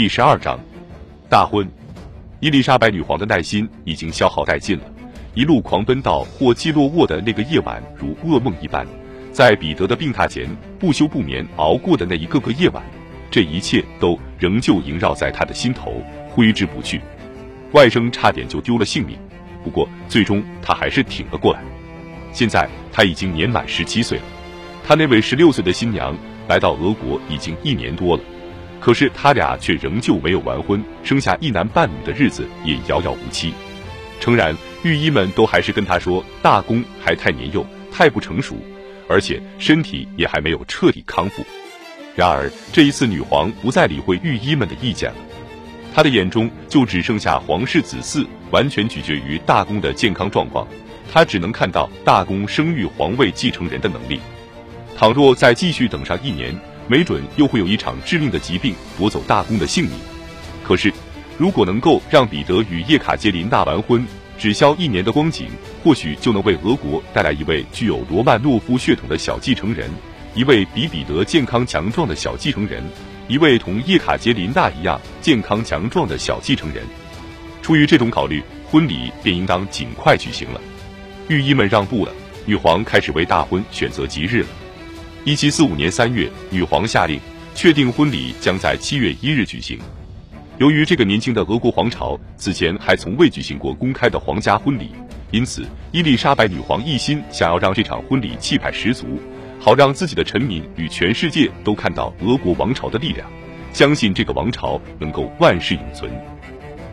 第十二章，大婚。伊丽莎白女皇的耐心已经消耗殆尽了，一路狂奔到霍基洛沃的那个夜晚如噩梦一般，在彼得的病榻前不休不眠熬过的那一个个夜晚，这一切都仍旧萦绕在他的心头，挥之不去。外甥差点就丢了性命，不过最终他还是挺了过来。现在他已经年满十七岁了，他那位十六岁的新娘来到俄国已经一年多了。可是他俩却仍旧没有完婚，生下一男半女的日子也遥遥无期。诚然，御医们都还是跟他说，大公还太年幼，太不成熟，而且身体也还没有彻底康复。然而这一次，女皇不再理会御医们的意见了，她的眼中就只剩下皇室子嗣，完全取决于大公的健康状况。她只能看到大公生育皇位继承人的能力。倘若再继续等上一年，没准又会有一场致命的疾病夺走大公的性命。可是，如果能够让彼得与叶卡捷琳娜完婚，只消一年的光景，或许就能为俄国带来一位具有罗曼诺夫血统的小继承人，一位比彼得健康强壮的小继承人，一位同叶卡捷琳娜一样健康强壮的小继承人。出于这种考虑，婚礼便应当尽快举行了。御医们让步了，女皇开始为大婚选择吉日了。一七四五年三月，女皇下令确定婚礼将在七月一日举行。由于这个年轻的俄国皇朝此前还从未举行过公开的皇家婚礼，因此伊丽莎白女皇一心想要让这场婚礼气派十足，好让自己的臣民与全世界都看到俄国王朝的力量，相信这个王朝能够万世永存。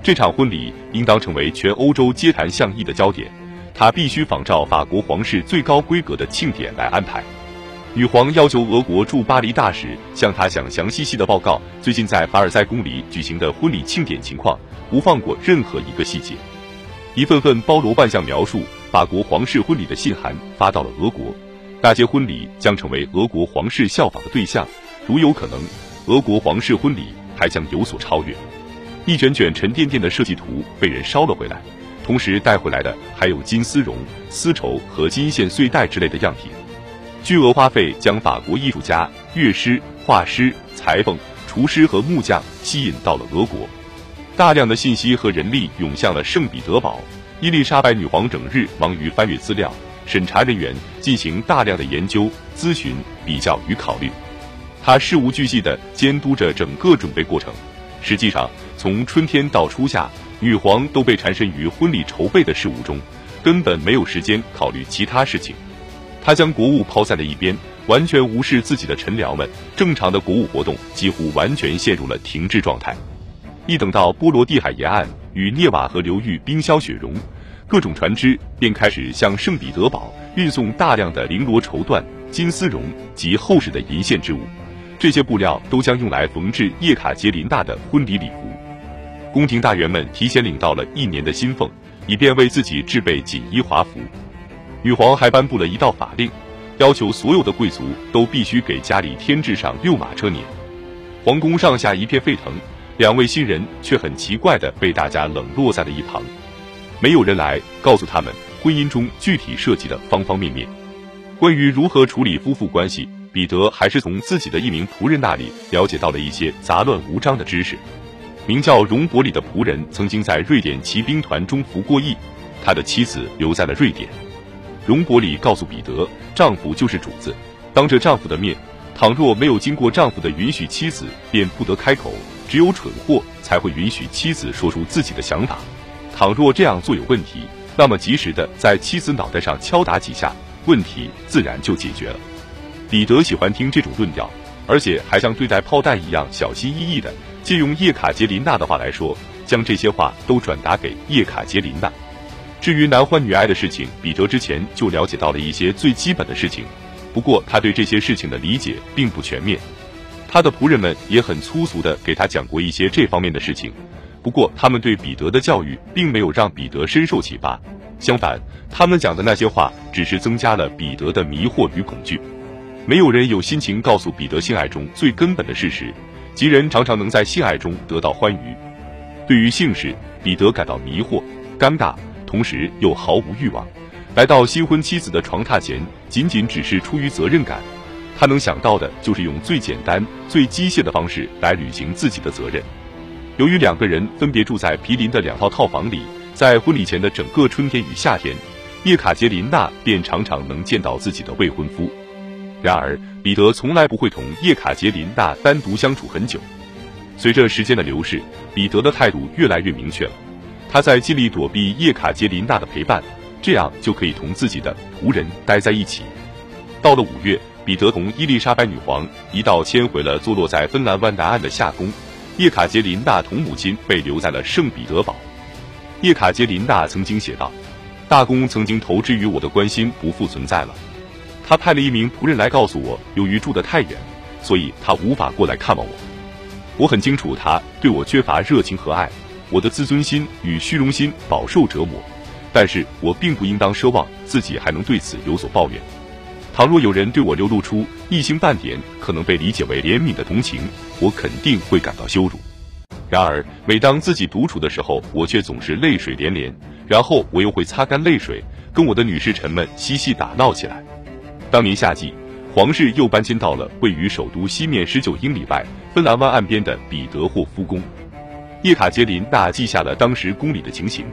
这场婚礼应当成为全欧洲街谈巷议的焦点，它必须仿照法国皇室最高规格的庆典来安排。女皇要求俄国驻巴黎大使向她详详细细的报告最近在凡尔赛宫里举行的婚礼庆典情况，不放过任何一个细节。一份份包罗万象描述法国皇室婚礼的信函发到了俄国，那些婚礼将成为俄国皇室效仿的对象，如有可能，俄国皇室婚礼还将有所超越。一卷卷沉甸甸的设计图被人烧了回来，同时带回来的还有金丝绒、丝绸和金线碎带之类的样品。巨额花费将法国艺术家、乐师、画师、裁缝、厨师和木匠吸引到了俄国，大量的信息和人力涌向了圣彼得堡。伊丽莎白女皇整日忙于翻阅资料，审查人员进行大量的研究、咨询、比较与考虑，她事无巨细地监督着整个准备过程。实际上，从春天到初夏，女皇都被缠身于婚礼筹备的事务中，根本没有时间考虑其他事情。他将国务抛在了一边，完全无视自己的臣僚们。正常的国务活动几乎完全陷入了停滞状态。一等到波罗的海沿岸与涅瓦河流域冰消雪融，各种船只便开始向圣彼得堡运送大量的绫罗绸缎、金丝绒及厚实的银线之物。这些布料都将用来缝制叶卡捷琳娜的婚礼礼服。宫廷大员们提前领到了一年的薪俸，以便为自己制备锦衣华服。女皇还颁布了一道法令，要求所有的贵族都必须给家里添置上六马车辇。皇宫上下一片沸腾，两位新人却很奇怪的被大家冷落在了一旁，没有人来告诉他们婚姻中具体涉及的方方面面。关于如何处理夫妇关系，彼得还是从自己的一名仆人那里了解到了一些杂乱无章的知识。名叫荣伯里的仆人曾经在瑞典骑兵团中服过役，他的妻子留在了瑞典。容伯里告诉彼得，丈夫就是主子，当着丈夫的面，倘若没有经过丈夫的允许，妻子便不得开口。只有蠢货才会允许妻子说出自己的想法。倘若这样做有问题，那么及时的在妻子脑袋上敲打几下，问题自然就解决了。彼得喜欢听这种论调，而且还像对待炮弹一样小心翼翼的借用叶卡捷琳娜的话来说，将这些话都转达给叶卡捷琳娜。至于男欢女爱的事情，彼得之前就了解到了一些最基本的事情，不过他对这些事情的理解并不全面。他的仆人们也很粗俗的给他讲过一些这方面的事情，不过他们对彼得的教育并没有让彼得深受启发，相反，他们讲的那些话只是增加了彼得的迷惑与恐惧。没有人有心情告诉彼得性爱中最根本的事实，即人常常能在性爱中得到欢愉。对于性事，彼得感到迷惑、尴尬。同时又毫无欲望，来到新婚妻子的床榻前，仅仅只是出于责任感。他能想到的就是用最简单、最机械的方式来履行自己的责任。由于两个人分别住在毗邻的两套套房里，在婚礼前的整个春天与夏天，叶卡捷琳娜便常常能见到自己的未婚夫。然而，彼得从来不会同叶卡捷琳娜单独相处很久。随着时间的流逝，彼得的态度越来越明确了。他在尽力躲避叶卡捷琳娜的陪伴，这样就可以同自己的仆人待在一起。到了五月，彼得同伊丽莎白女皇一道迁回了坐落在芬兰湾南岸的夏宫。叶卡捷琳娜同母亲被留在了圣彼得堡。叶卡捷琳娜曾经写道：“大公曾经投之于我的关心不复存在了。他派了一名仆人来告诉我，由于住得太远，所以他无法过来看望我。我很清楚他对我缺乏热情和爱，我的自尊心与虚荣心饱受折磨。但是我并不应当奢望自己还能对此有所抱怨。倘若有人对我流露出一星半点可能被理解为怜悯的同情，我肯定会感到羞辱。”然而，每当自己独处的时候，我却总是泪水连连。然后我又会擦干泪水，跟我的女侍臣们嬉戏打闹起来。当年夏季，皇室又搬迁到了位于首都西面十九英里外、芬兰湾岸边的彼得霍夫宫。叶卡捷琳娜记下了当时宫里的情形：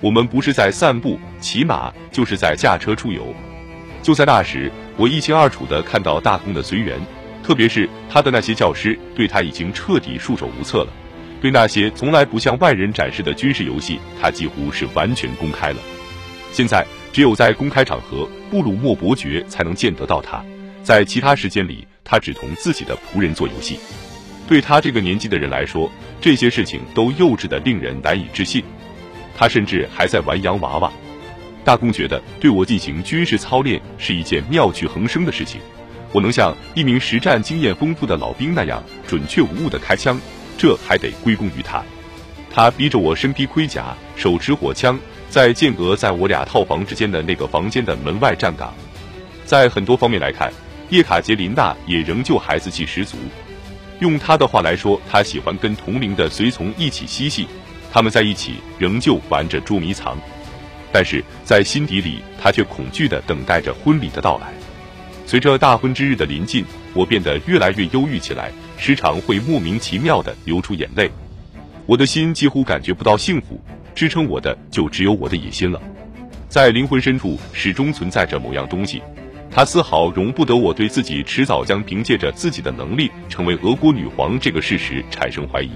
我们不是在散步、骑马，就是在驾车出游。就在那时，我一清二楚地看到大公的随员，特别是他的那些教师，对他已经彻底束手无策了。对那些从来不向外人展示的军事游戏，他几乎是完全公开了。现在只有在公开场合，布鲁莫伯爵才能见得到他。在其他时间里，他只同自己的仆人做游戏。对他这个年纪的人来说，这些事情都幼稚的令人难以置信。他甚至还在玩洋娃娃。大公觉得对我进行军事操练是一件妙趣横生的事情。我能像一名实战经验丰富的老兵那样准确无误的开枪。这还得归功于他，他逼着我身披盔甲，手持火枪，在间隔在我俩套房之间的那个房间的门外站岗。在很多方面来看，叶卡捷琳娜也仍旧孩子气十足。用他的话来说，他喜欢跟同龄的随从一起嬉戏，他们在一起仍旧玩着捉迷藏。但是在心底里，他却恐惧地等待着婚礼的到来。随着大婚之日的临近，我变得越来越忧郁起来。时常会莫名其妙的流出眼泪，我的心几乎感觉不到幸福，支撑我的就只有我的野心了。在灵魂深处始终存在着某样东西，他丝毫容不得我对自己迟早将凭借着自己的能力成为俄国女皇这个事实产生怀疑。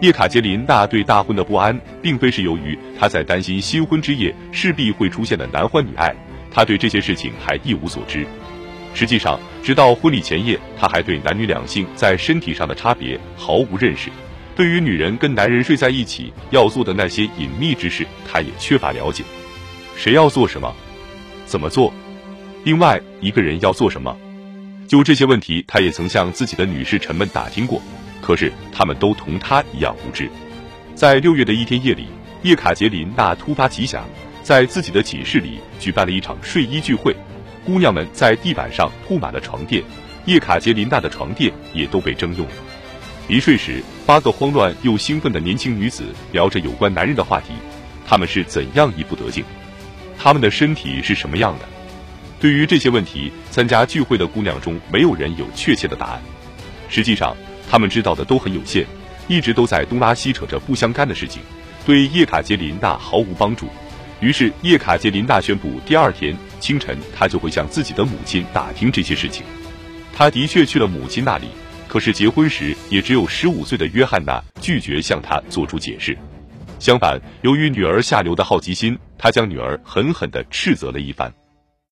叶卡捷琳娜对大婚的不安，并非是由于她在担心新婚之夜势必会出现的男欢女爱，她对这些事情还一无所知。实际上，直到婚礼前夜，他还对男女两性在身体上的差别毫无认识。对于女人跟男人睡在一起要做的那些隐秘之事，他也缺乏了解。谁要做什么，怎么做？另外一个人要做什么？就这些问题，他也曾向自己的女士臣们打听过，可是他们都同他一样无知。在六月的一天夜里，叶卡捷琳娜突发奇想，在自己的寝室里举办了一场睡衣聚会。姑娘们在地板上铺满了床垫，叶卡捷琳娜的床垫也都被征用了。临睡时，八个慌乱又兴奋的年轻女子聊着有关男人的话题，他们是怎样一步得境？他们的身体是什么样的？对于这些问题，参加聚会的姑娘中没有人有确切的答案。实际上，他们知道的都很有限，一直都在东拉西扯着不相干的事情，对叶卡捷琳娜毫无帮助。于是，叶卡捷琳娜宣布，第二天。清晨，她就会向自己的母亲打听这些事情。他的确去了母亲那里，可是结婚时也只有十五岁的约翰娜拒绝向他做出解释。相反，由于女儿下流的好奇心，他将女儿狠狠地斥责了一番。